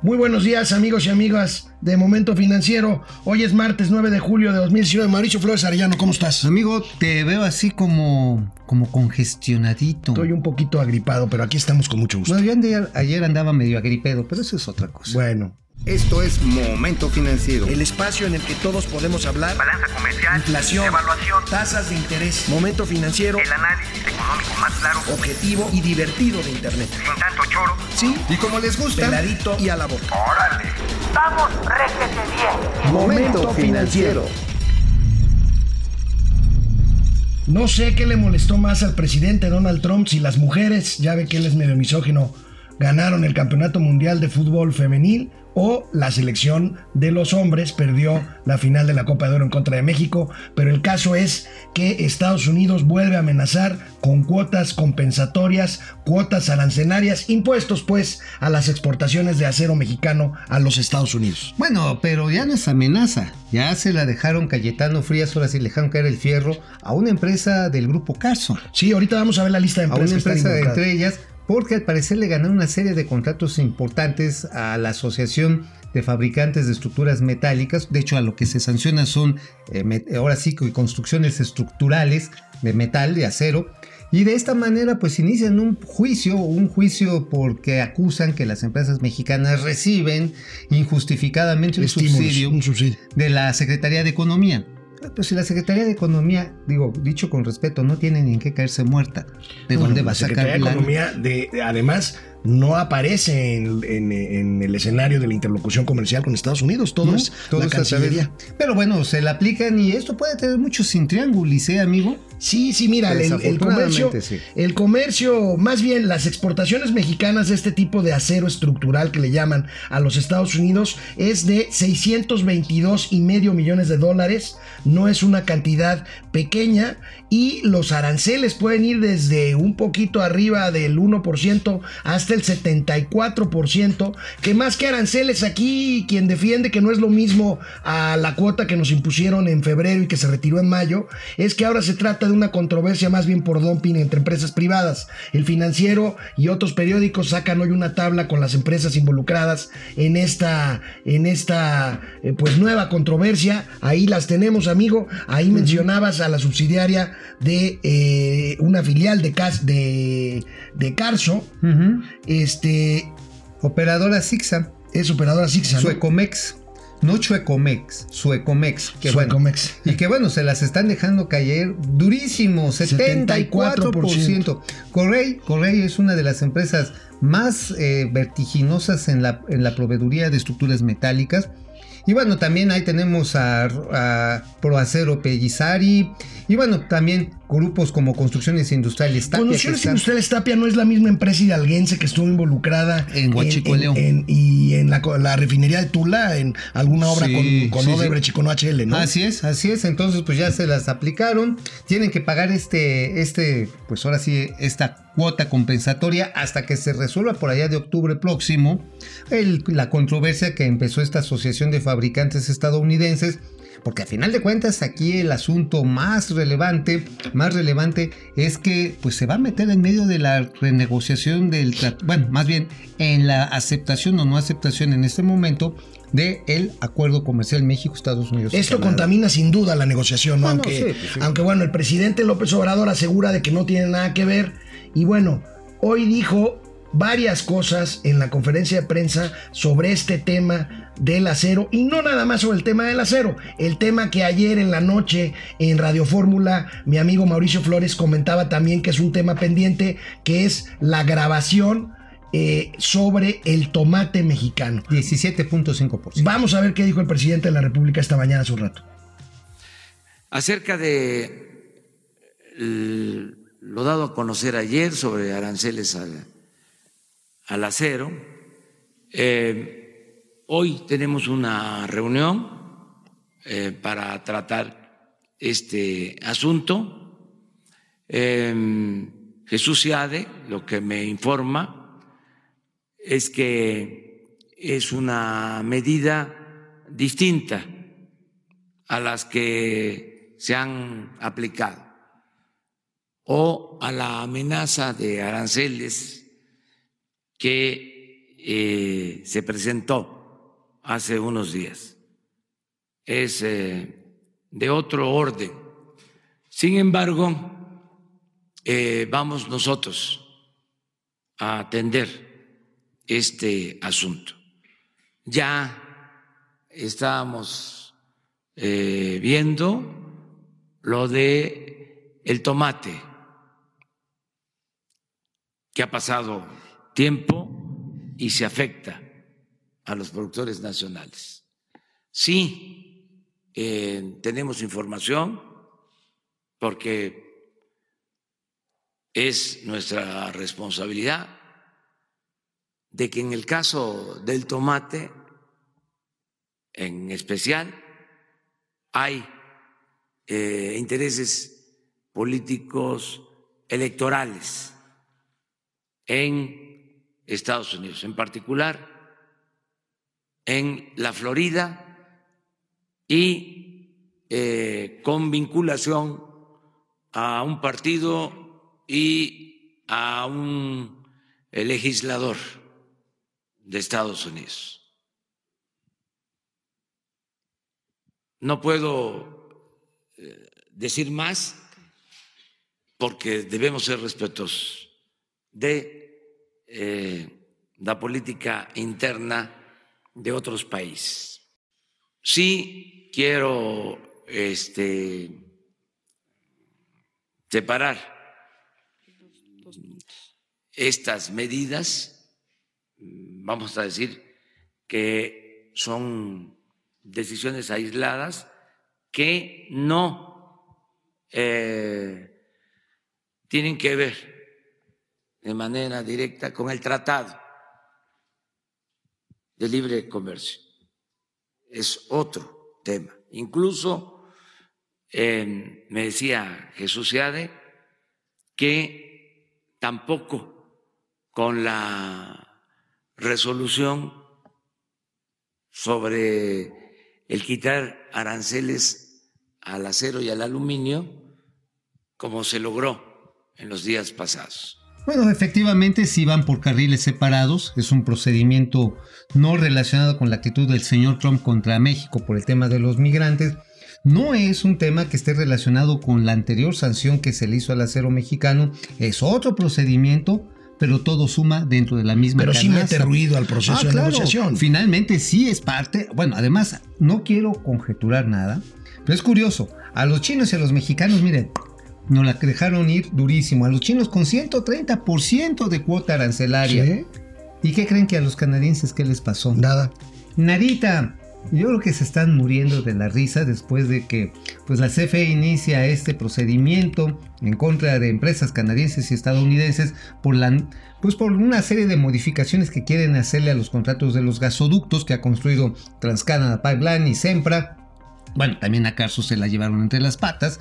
Muy buenos días amigos y amigas de Momento Financiero. Hoy es martes 9 de julio de 2019. Mauricio Flores Arellano, ¿cómo estás? Amigo, te veo así como, como congestionadito. Estoy un poquito agripado, pero aquí estamos con mucho gusto. No, yo ayer, ayer andaba medio agripedo, pero eso es otra cosa. Bueno, Esto es Momento Financiero. el espacio en el que todos podemos hablar. Balanza comercial, Inflación, evaluación, tasas de interés, momento financiero, el análisis económico más claro, objetivo y divertido de Internet. sin tanto choro. Sí, Y como les gusta, peladito y a la boca. ¡Órale! ¡Vamos, réjete bien! Momento Financiero. No sé qué le molestó más al presidente Donald Trump si las mujeres, ya ve que él es medio misógino, ganaron el campeonato mundial de fútbol femenil o la selección de los hombres perdió la final de la Copa de Oro en contra de México, pero el caso es que Estados Unidos vuelve a amenazar con cuotas compensatorias, cuotas arancelarias, impuestos pues a las exportaciones de acero mexicano a los Estados Unidos. Bueno, pero ya no es amenaza. Ya se la dejaron Cayetano Frías, ahora sí le dejaron caer el fierro a una empresa del grupo Carson. Sí, ahorita vamos a ver la lista de A empresas una que están empresa involucradas. entre ellas, porque al parecer le ganaron una serie de contratos importantes a la Asociación de Fabricantes de Estructuras Metálicas. De hecho, a lo que se sanciona son, eh, met- ahora sí, que construcciones estructurales de metal, de acero. Y de esta manera, pues inician un juicio, un juicio porque acusan que las empresas mexicanas reciben injustificadamente un subsidio un subsidio. de la Secretaría de Economía. Pues si la Secretaría de Economía, digo, dicho con respeto, no tiene ni en qué caerse muerta, ¿de Bueno, dónde la va a Secretaría sacar de lana? Economía, de, de- además, no aparece en, en- en el escenario de la interlocución comercial con Estados Unidos. Todo ¿no? es Todo la Cancillería. Pero bueno, se la aplican y esto puede tener muchos intriángulos, ¿eh, amigo? Sí, sí, mira, el, el comercio, sí. el comercio, más bien las exportaciones mexicanas de este tipo de acero estructural que le llaman a los Estados Unidos es de 622 y medio millones de dólares. No es una cantidad pequeña y los aranceles pueden ir desde un poquito arriba del 1% hasta el 74%, que más que aranceles aquí, quien defiende que no es lo mismo a la cuota que nos impusieron en febrero y que se retiró en mayo, es que ahora se trata de una controversia más bien por dumping entre empresas privadas. El financiero y otros periódicos sacan hoy una tabla con las empresas involucradas en esta, en esta eh, pues nueva controversia. Ahí las tenemos, amigo. Ahí mencionabas a la subsidiaria de eh, una filial de, Cas de, de Carso. Este Operadora Sixa, es operadora Sixa, ¿no? Suecomex, no Chuecomex, Suecomex. Que bueno, Suecomex. y que bueno, se las están dejando caer durísimo, 74%. Correy, Correy es una de las empresas más eh, vertiginosas en la, en la proveeduría de estructuras metálicas. Y bueno, también ahí tenemos a, a Proacero Pellisari. Y bueno, también grupos como Construcciones Industriales Tapia, Construcciones Industriales Tapia no es la misma empresa hidalguense que estuvo involucrada En en- en- y en la, la refinería de Tula, en alguna obra Sí, con, con sí, sí. Odebrecht y con HL, ¿no? Así es, así es. Entonces, pues ya se las aplicaron. Tienen que pagar este, este, pues ahora sí, esta cuota compensatoria hasta que se resuelva por allá de octubre próximo el- la controversia que empezó esta asociación de fabricantes estadounidenses. Porque a final de cuentas aquí el asunto más relevante, más relevante es que pues se va a meter en medio de la renegociación del bueno, más bien en la aceptación o no aceptación en este momento del el acuerdo comercial México-Estados Unidos. Esto Canadá. contamina sin duda la negociación, ¿no? Ah, no, aunque, sí, sí. aunque bueno, el presidente López Obrador asegura de que no tiene nada que ver. Y bueno, hoy dijo varias cosas en la conferencia de prensa sobre este tema del acero y no nada más sobre el tema del acero, el tema que ayer en la noche en Radio Fórmula mi amigo Mauricio Flores comentaba también que es un tema pendiente, que es la grabación eh, sobre el tomate mexicano. 17.5%. Vamos a ver qué dijo el presidente de la República esta mañana hace un rato. Acerca de el- lo dado a conocer ayer sobre aranceles al, al acero, eh, hoy tenemos una reunión eh, para tratar este asunto. Eh, Jesús Seade, lo que me informa es que es una medida distinta a las que se han aplicado o a la amenaza de aranceles que eh, se presentó hace unos días. Es eh, de otro orden. Sin embargo, eh, vamos nosotros a atender este asunto. Ya estábamos eh, viendo lo de el tomate, que ha pasado tiempo y se afecta a los productores nacionales. Sí, eh, tenemos información porque es nuestra responsabilidad de que en el caso del tomate, en especial, hay eh, intereses políticos electorales en Estados Unidos, en particular en la Florida y eh, con vinculación a un partido y a un legislador de Estados Unidos. No puedo eh, decir más porque debemos ser respetuosos de eh, la política interna de otros países. Sí quiero este, separar estas medidas, vamos a decir que son decisiones aisladas que no eh, tienen que ver de manera directa con el tratado de libre comercio. Es otro tema. Incluso eh, me decía Jesús Seade que tampoco con la resolución sobre el quitar aranceles al acero y al aluminio, como se logró en los días pasados. Bueno, efectivamente sí van por carriles separados, es un procedimiento no relacionado con la actitud del señor Trump contra México por el tema de los migrantes, no es un tema que esté relacionado con la anterior sanción que se le hizo al acero mexicano, es otro procedimiento, pero todo suma dentro de la misma Pero sí mete ruido al proceso Ah, de claro. negociación. Finalmente sí es parte, bueno, además no quiero conjeturar nada, pero es curioso, a los chinos y a los mexicanos, miren, nos la dejaron ir durísimo, a los chinos con 130% de cuota arancelaria. ¿Sí? ¿Y qué creen que a los canadienses qué les pasó? Nada. Nadita. Yo creo que se están muriendo de la risa después de que pues la CFE inicia este procedimiento en contra de empresas canadienses y estadounidenses por la pues por una serie de modificaciones que quieren hacerle a los contratos de los gasoductos que ha construido TransCanada Pipeline y Sempra. Bueno, también a Carso se la llevaron entre las patas.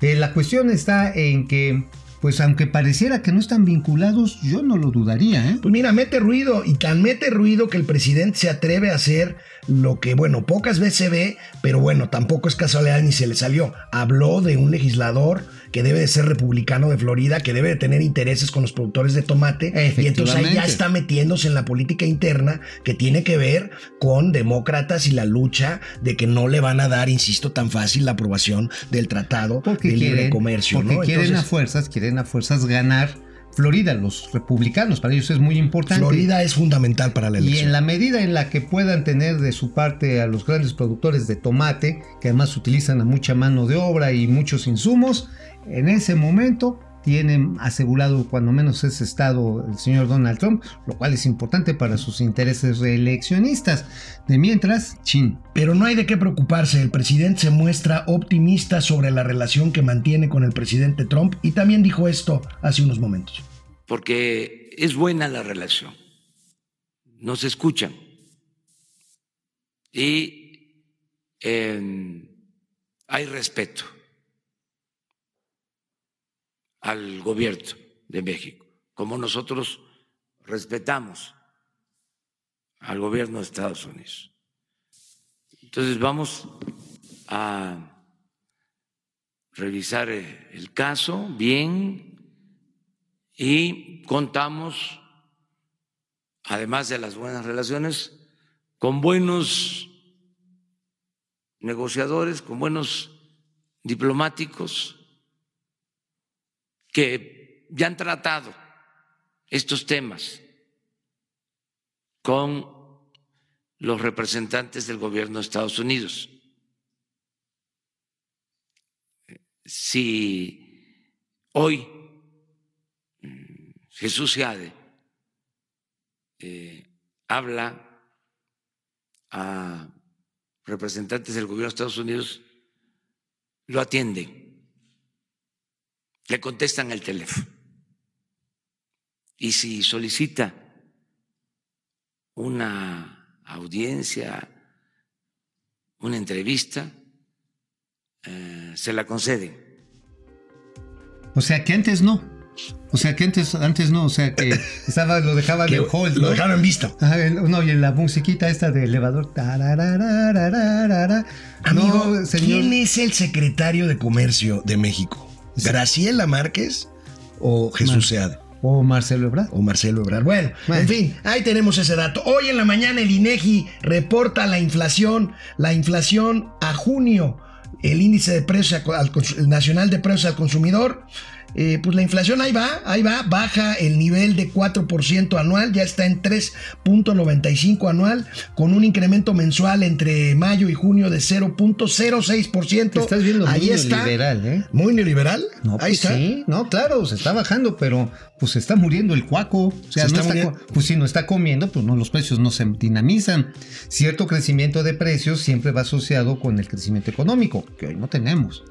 Eh, la cuestión está en que pues aunque pareciera que no están vinculados, yo no lo dudaría, ¿eh? Pues mira, mete ruido y tan mete ruido que el presidente se atreve a hacer lo que, bueno, pocas veces se ve, pero bueno, tampoco es casualidad ni se le salió. Habló de un legislador que debe de ser republicano de Florida, que debe de tener intereses con los productores de tomate, y entonces ahí ya está metiéndose en la política interna que tiene que ver con demócratas y la lucha de que no le van a dar, insisto, tan fácil la aprobación del tratado porque de libre quieren, comercio. porque ¿no? quieren a Entonces, fuerzas, quieren a fuerzas ganar Florida, los republicanos, para ellos es muy importante. Florida es fundamental para la Y elección. en la medida en la que puedan tener de su parte a los grandes productores de tomate, que además utilizan a mucha mano de obra y muchos insumos, en ese momento tienen asegurado cuando menos ese estado el señor Donald Trump, lo cual es importante para sus intereses reeleccionistas. De mientras, chin. Pero no hay de qué preocuparse, el presidente se muestra optimista sobre la relación que mantiene con el presidente Trump y también dijo esto hace unos momentos. porque es buena la relación, nos escuchan y eh, hay respeto al gobierno de México, como nosotros respetamos al gobierno de Estados Unidos. Entonces vamos a revisar eh, el caso bien y contamos además de las buenas relaciones, con buenos negociadores, con buenos diplomáticos que ya han tratado estos temas con los representantes del gobierno de Estados Unidos. Si hoy mm, Jesús Seade eh, habla a representantes del gobierno de Estados Unidos, lo atienden, le contestan el teléfono. Y si solicita una audiencia, una entrevista, eh, se la conceden. O sea que antes no. O sea que antes, antes no, o sea que estaba, lo dejaban en hold, lo ¿no? dejaron en vista. Ajá, no, y en la musiquita esta de elevador. Amigo, No, señor. ¿quién es el secretario de Comercio de México? ¿Graciela Márquez o Jesús Seade? O Marcelo Ebrard. o Marcelo Ebrard. Bueno, Bueno. en fin, ahí tenemos ese dato. Hoy en la mañana el INEGI reporta la inflación, la inflación a junio, el índice de precios al- nacional de precios al consumidor. Eh, pues la inflación ahí va, ahí va, baja el nivel de 4% anual, ya está en 3.95 anual, con un incremento mensual entre mayo y junio de 0.06%. Te estás viendo ahí muy está. neoliberal, ¿eh? Muy neoliberal. No, ahí pues está. sí, no, claro, se está bajando, pero pues se está muriendo el cuaco. O sea, Se no está está pues si no está comiendo, pues no, los precios no se dinamizan. Cierto crecimiento de precios siempre va asociado con el crecimiento económico, que hoy no tenemos.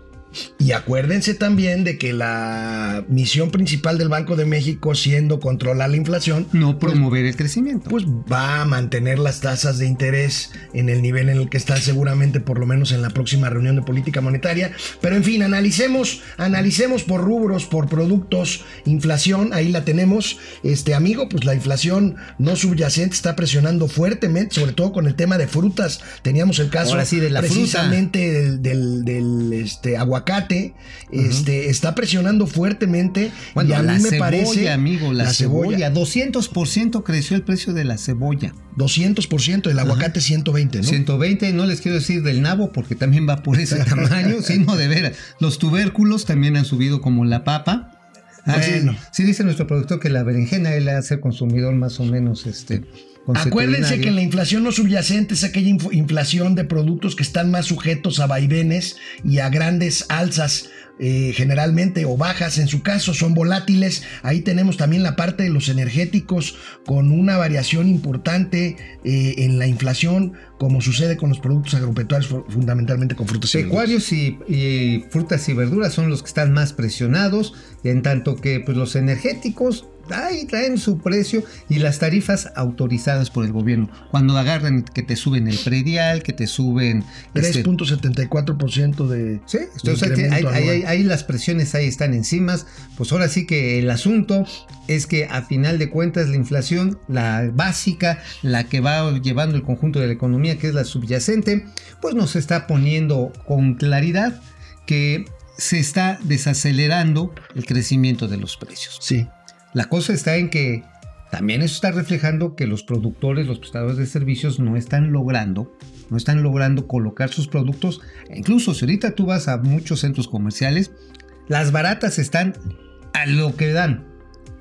Y acuérdense también de que la misión principal del Banco de México, siendo controlar la inflación, No promover el crecimiento. pues va a mantener las tasas de interés en el nivel en el que están seguramente por lo menos en la próxima reunión de política monetaria. Pero en fin, analicemos, analicemos por rubros, por productos, inflación, ahí la tenemos. Este amigo, pues la inflación no subyacente está presionando fuertemente, sobre todo con el tema de frutas. Teníamos el caso Ahora sí, de la fruta. precisamente del, del- del, este, aguacate, este, está presionando fuertemente. Bueno, y a mí me cebolla, parece, amigo, la, cebolla. 200% creció el precio de la cebolla. 200%, el aguacate 120, ¿no? 120, no les quiero decir del nabo porque también va por ese tamaño, sino de veras. Los tubérculos también han subido como la papa. Ah, sí, Bueno. sí dice nuestro productor que la berenjena él hace el consumidor más o menos este Acuérdense que la inflación no subyacente es aquella inf- inflación de productos que están más sujetos a vaivenes y a grandes alzas. eh, generalmente o bajas en su caso son volátiles ahí tenemos también la parte de los energéticos con una variación importante eh, en la inflación como sucede con los productos agropecuarios fu- fundamentalmente con frutas y verduras. Pecuarios y, y frutas y verduras son los que están más presionados, en tanto que pues, los energéticos ahí traen su precio y las tarifas autorizadas por el gobierno. Cuando agarran que te suben el predial, que te suben... este, 3.74% de, Sí, de entonces incremento ahí- anual. ahí- ahí las presiones ahí están encima. Pues ahora sí que el asunto es que a final de cuentas la inflación, la básica, la que va llevando el conjunto de la economía, que es la subyacente, pues nos está poniendo con claridad que se está desacelerando el crecimiento de los precios. sí La cosa está en que también eso está reflejando que los productores, los prestadores de servicios no están logrando, no están logrando colocar sus productos. Incluso si ahorita tú vas a muchos centros comerciales, las baratas están a lo que dan.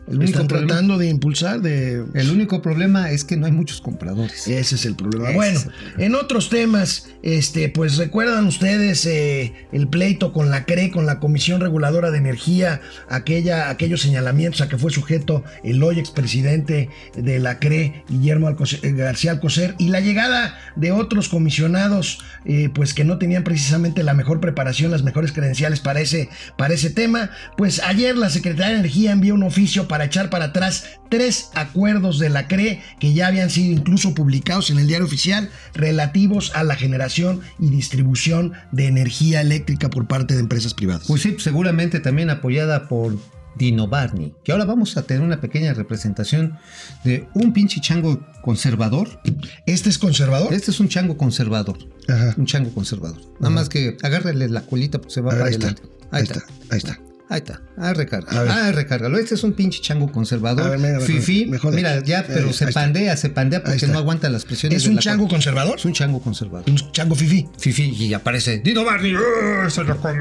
El único, están problema, tratando de impulsar de el único problema es que no hay muchos compradores. Ese es el problema. Ese bueno, es el problema. en otros temas, este, pues recuerdan ustedes eh, el pleito con la CRE, con la Comisión Reguladora de Energía, aquella, aquellos señalamientos a que fue sujeto el hoy expresidente de la CRE, Guillermo Alcocer- eh, García Alcocer, y la llegada de otros comisionados, eh, pues que no tenían precisamente la mejor preparación, las mejores credenciales para ese, para ese tema. Pues ayer la Secretaría de Energía envió un oficio para echar para atrás tres acuerdos de la CRE que ya habían sido incluso publicados en el diario oficial relativos a la generación y distribución de energía eléctrica por parte de empresas privadas. Pues sí, seguramente también apoyada por Dino Barney, que ahora vamos a tener una pequeña representación de un pinche chango conservador. ¿Este es conservador? Este es un chango conservador. Ajá. Un chango conservador. Nada más que agárrale la colita porque se va A ver, para ahí está. Ahí está. Ahí está. Ahí está. Ah, ver. Ah, recárgalo. Este es un pinche chango conservador. Ver, mira, Fifi. mejor Mira, ya, Ahí- pero se pandea, se pandea porque no aguanta las presiones. ¿Es de un la chango conservador? Es un chango conservador. Un chango fifi. Fifi y aparece Dino Barney. ¡ah, se lo come!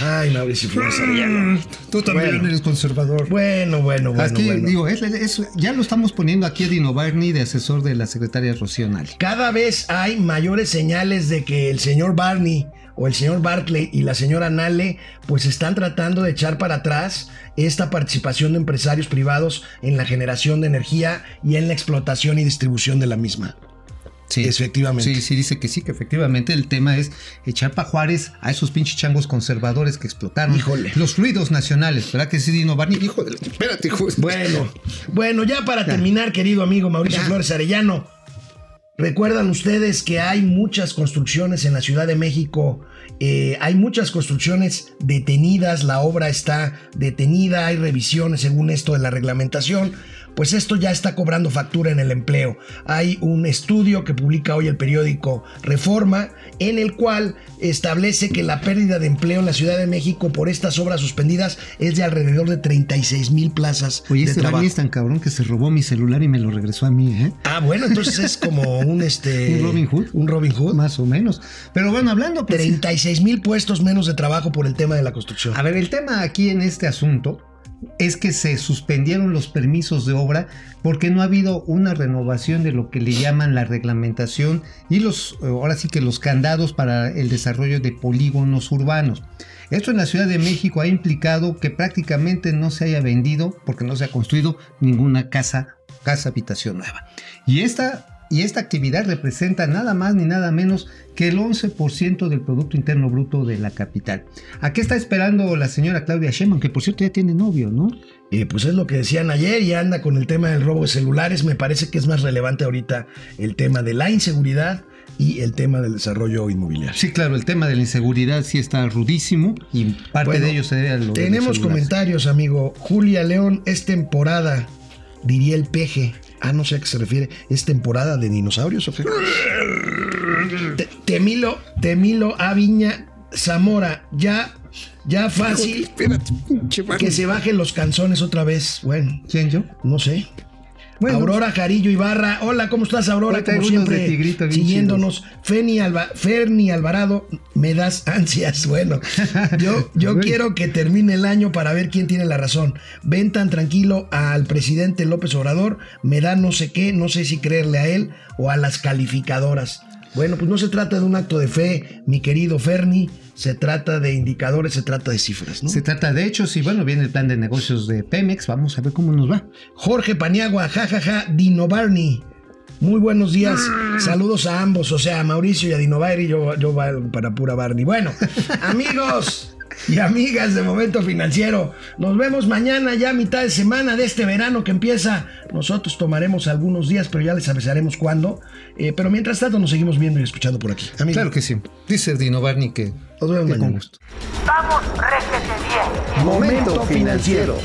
Ay, Mauricio Flores Arellano. Tú también Bueno. eres conservador. Bueno, bueno, bueno, Aquí, bueno. digo, es- es- ya lo estamos poniendo aquí a Dino Barney de asesor de la secretaria Rocío Nale. Cada vez hay mayores señales de que el señor Barney o el señor Barclay y la señora Nale pues están tratando de echar para atrás esta participación de empresarios privados en la generación de energía y en la explotación y distribución de la misma. Sí, Efectivamente. Sí, sí, dice que sí, que efectivamente el tema es echar pa' Juárez a esos pinches changos conservadores que explotaron Híjole. los fluidos nacionales. ¿Verdad que sí, Dino Barney? Hijo de la- Espérate, hijo. Bueno, bueno, ya para terminar, querido amigo Mauricio Ya. Flores Arellano, recuerdan ustedes que hay muchas construcciones en la Ciudad de México, eh, hay muchas construcciones detenidas, la obra está detenida, hay revisiones según esto de la reglamentación. Pues esto ya está cobrando factura en el empleo. Hay un estudio que publica hoy el periódico Reforma, en el cual establece que la pérdida de empleo en la Ciudad de México por estas obras suspendidas es de alrededor de 36 mil plazas Oye, de este trabajo. Es tan cabrón que se robó mi celular y me lo regresó a mí, ¿eh? Ah, bueno, entonces es como un este. Un Robin Hood. Un Robin Hood. Más o menos. Pero bueno, hablando... pues, 36 mil puestos menos de trabajo por el tema de la construcción. A ver, el tema aquí en este asunto es que se suspendieron los permisos de obra porque no ha habido una renovación de lo que le llaman la reglamentación y los, eh, ahora sí que los candados para el desarrollo de polígonos urbanos. Esto en la Ciudad de México ha implicado que prácticamente no se haya vendido, porque no se ha construido ninguna casa, casa habitación nueva. Y esta y esta actividad representa nada más ni nada menos que el 11% del Producto Interno Bruto de la capital. ¿A qué está esperando la señora Claudia Sheinbaum? Que por cierto ya tiene novio, ¿no? Eh, pues es lo que decían ayer y anda con el tema del robo de celulares. Me parece que es más relevante ahorita el tema de la inseguridad y el tema del desarrollo inmobiliario. Sí, claro, el tema de la inseguridad sí está rudísimo y parte Bueno, de ello se debe a lo Tenemos comentarios, amigo. Julia León, es temporada, diría el peje. Ah, no sé a qué se refiere. ¿Es temporada de dinosaurios o qué? Te- Temilo, Temilo Aviña Zamora, ya, ya fácil que se bajen los canzones otra vez. Bueno, ¿Quién yo? no sé. Bueno, Aurora Jarillo Ibarra. Hola, ¿cómo estás, Aurora? Como siempre, Tigrito siguiéndonos. Feni Alba, Ferni Alvarado, me das ansias. Bueno, yo, yo quiero que termine el año para ver quién tiene la razón. Ven tan tranquilo al presidente López Obrador, me da no sé qué, no sé si creerle a él o a las calificadoras. Bueno, pues no se trata de un acto de fe, mi querido Ferni, se trata de indicadores, se trata de cifras, ¿no? Se trata de hechos y bueno, viene el plan de negocios de Pemex. Vamos a ver cómo nos va. Jorge Paniagua, jajaja, Dino Barney. Muy buenos días. Saludos a ambos, o sea, a Mauricio y a Dino Barney. Yo, yo para pura Barney. Bueno, amigos y amigas de Momento Financiero, nos vemos mañana, ya mitad de semana de este verano que empieza. Nosotros tomaremos algunos días, pero ya les avisaremos cuándo. Eh, pero mientras tanto, nos seguimos viendo y escuchando por aquí. Amigos, Claro que sí. Dice Dino Barney que nos vemos que con mañana. gusto. Vamos, réjete bien. Momento financiero.